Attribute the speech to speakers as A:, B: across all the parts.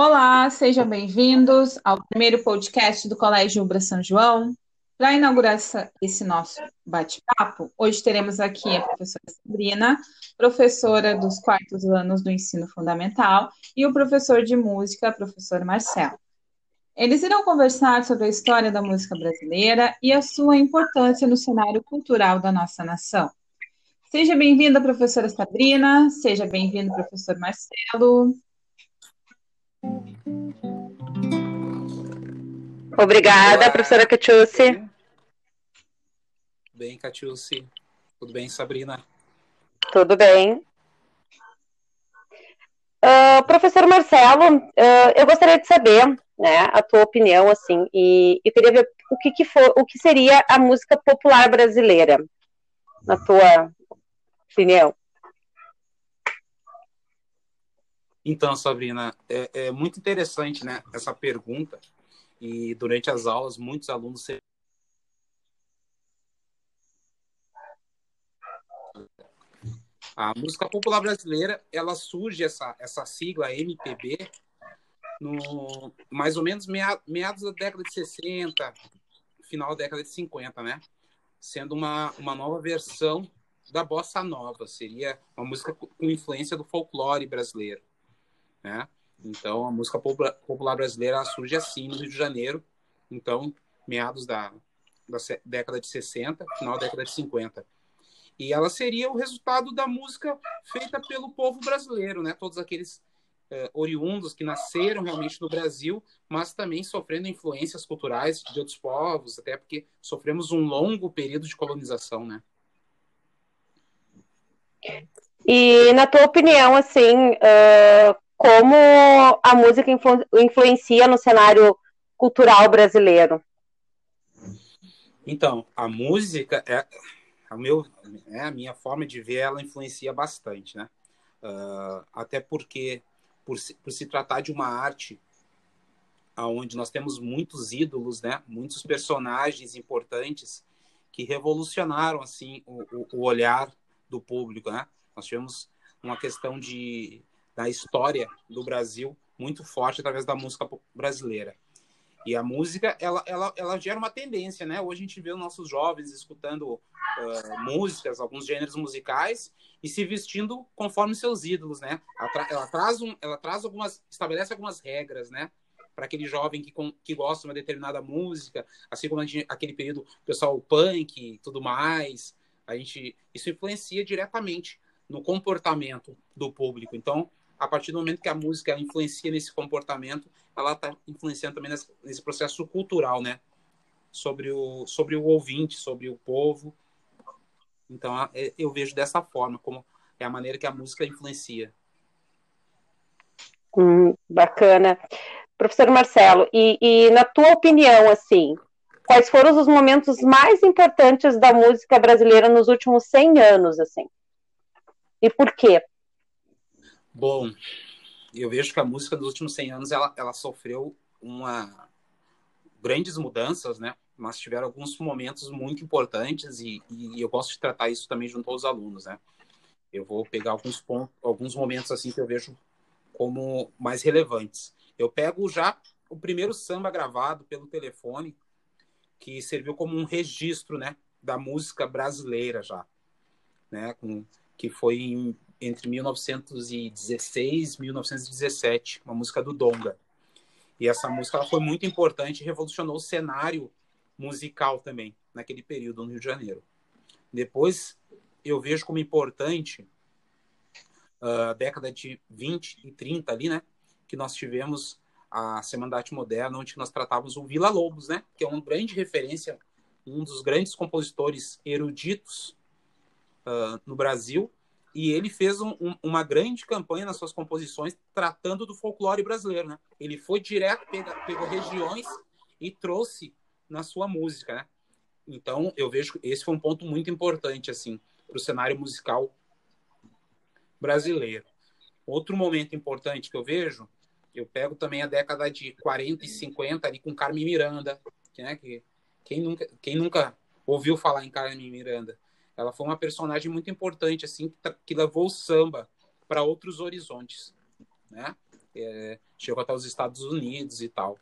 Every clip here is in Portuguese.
A: Olá, sejam bem-vindos ao primeiro podcast do Colégio Ubra São João. Para inaugurar esse nosso bate-papo, hoje teremos aqui a professora Sabrina, professora dos quartos anos do ensino fundamental, e o professor de música, professor Marcelo. Eles irão conversar sobre a história da música brasileira e a sua importância no cenário cultural da nossa nação. Seja bem-vinda, professora Sabrina, seja bem-vindo, professor Marcelo.
B: Obrigada, Olá. professora Catiucci.
C: Bem, Catiucci. Tudo bem, Sabrina?
B: Tudo bem. Uh, professor Marcelo, uh, eu gostaria de saber, né, a tua opinião, assim, e eu queria ver o que, que for, o que seria a música popular brasileira, na tua opinião.
C: Então, Sabrina, é, é, muito interessante, né, essa pergunta. E durante as aulas, muitos alunos A música popular brasileira, ela surge, essa, essa sigla MPB, no mais ou menos meados da década de 60, final da década de 50, né? Sendo uma, uma nova versão da bossa nova, seria uma música com influência do folclore brasileiro, né? Então, a música popular brasileira surge assim no Rio de Janeiro, então, meados da, da década de 60, final da década de 50. E ela seria o resultado da música feita pelo povo brasileiro, né? Todos aqueles eh, oriundos que nasceram realmente no Brasil, mas também sofrendo influências culturais de outros povos, até porque sofremos um longo período de colonização, né?
B: E na tua opinião, assim, uh, como a música influ influencia no cenário cultural brasileiro?
C: Então, a música é a, meu, é a minha forma de ver, ela influencia bastante, né? Uh, até porque, por se, por se tratar de uma arte onde nós temos muitos ídolos, né? Muitos personagens importantes que revolucionaram assim o, o olhar do público, né? Nós tivemos uma questão de da história do Brasil muito forte através da música brasileira. E a música, ela, ela, ela gera uma tendência, né? Hoje a gente vê os nossos jovens escutando uh, músicas, alguns gêneros musicais e se vestindo conforme seus ídolos, né? Ela, tra ela, traz, um, ela traz algumas, estabelece algumas regras, né? Para aquele jovem que, que gosta de uma determinada música, assim como gente, aquele período, pessoal punk e tudo mais, a gente, isso influencia diretamente no comportamento do público. Então, a partir do momento que a música influencia nesse comportamento, ela está influenciando também nesse, processo cultural, né? Sobre o, sobre o ouvinte, sobre o povo. Então, é, eu vejo dessa forma, como é a maneira que a música influencia.
B: Hum, bacana. Professor Marcelo, e, e na tua opinião, assim, quais foram os momentos mais importantes da música brasileira nos últimos 100 anos, assim? E por quê?
C: Bom, eu vejo que a música dos últimos 100 anos ela, ela sofreu uma grandes mudanças, né? Mas tiveram alguns momentos muito importantes e, e eu gosto de tratar isso também junto aos alunos, né? Eu vou pegar alguns pontos, alguns momentos assim que eu vejo como mais relevantes. Eu pego já o primeiro samba gravado pelo telefone, que serviu como um registro, né, da música brasileira já, né, com, que foi em entre 1916 e 1917, uma música do Donga. E essa música foi muito importante e revolucionou o cenário musical também, naquele período no Rio de Janeiro. Depois, eu vejo como importante a uh, década de 20 e 30 ali, né, que nós tivemos a Semana da Arte Moderna, onde nós tratávamos o Vila Lobos, né, que é uma grande referência, um dos grandes compositores eruditos uh, no Brasil, e ele fez um, um, uma grande campanha nas suas composições tratando do folclore brasileiro, né? Ele foi direto, pegou, pegou regiões e trouxe na sua música, né? Então, eu vejo que esse foi um ponto muito importante, assim, para o cenário musical brasileiro. Outro momento importante que eu vejo, eu pego também a década de 40 e 50 ali com Carmen Miranda, né? que quem nunca, quem nunca ouviu falar em Carmen Miranda? Ela foi uma personagem muito importante, assim, que, que levou o samba para outros horizontes, né? é, chegou até os Estados Unidos e tal.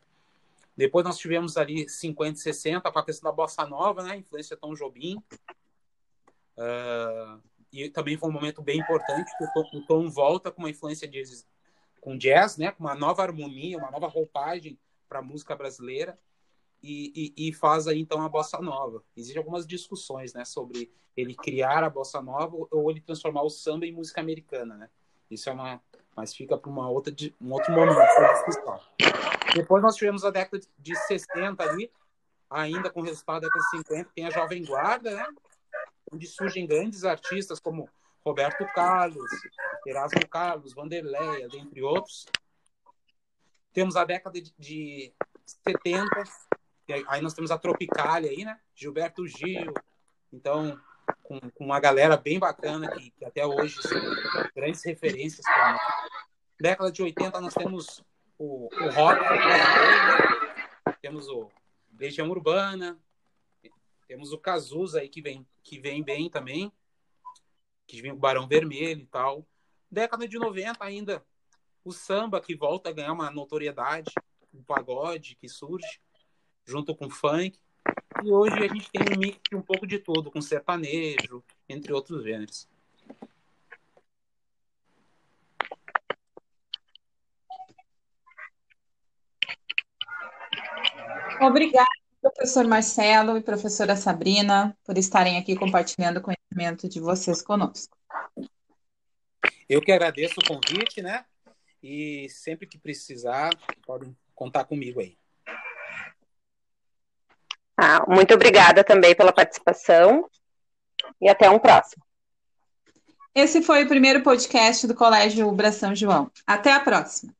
C: Depois nós tivemos ali 50 e 60 com a questão da bossa nova, né? Influência Tom Jobim. Uh, e também foi um momento bem importante, porque o Tom, o Tom volta com uma influência de, com jazz, né? Com uma nova harmonia, uma nova roupagem para a música brasileira. E, e, e, faz aí então a bossa nova. Existem algumas discussões, né, sobre ele criar a bossa nova ou ele transformar o samba em música americana, né? Isso é uma, mas fica para uma outra um outro momento discussão. Depois nós tivemos a década de 60 ali, ainda com resultado da década de 50, tem a Jovem Guarda, né? Onde surgem grandes artistas como Roberto Carlos, Erasmo Carlos, Vanderleia, dentre outros. Temos a década de 70, aí nós temos a Tropicália aí, né? Gilberto Gil. Então, com, com uma galera bem bacana que, que até hoje são grandes referências para nós. Década de 80 nós temos o, o rock, né? temos o Legião Urbana, temos o Cazuza aí que vem, que vem bem também, que vem o Barão Vermelho e tal. Década de 90 ainda, o samba que volta a ganhar uma notoriedade, o pagode que surge, junto com o funk. E hoje a gente tem um mix um pouco de tudo, com sertanejo, entre outros gêneros.
A: Obrigada, professor Marcelo e professora Sabrina, por estarem aqui compartilhando o conhecimento de vocês conosco.
C: Eu que agradeço o convite, né? E sempre que precisar, podem contar comigo aí.
B: Muito obrigada também pela participação e até um próximo.
A: Esse foi o primeiro podcast do Colégio Ubra São João. Até a próxima.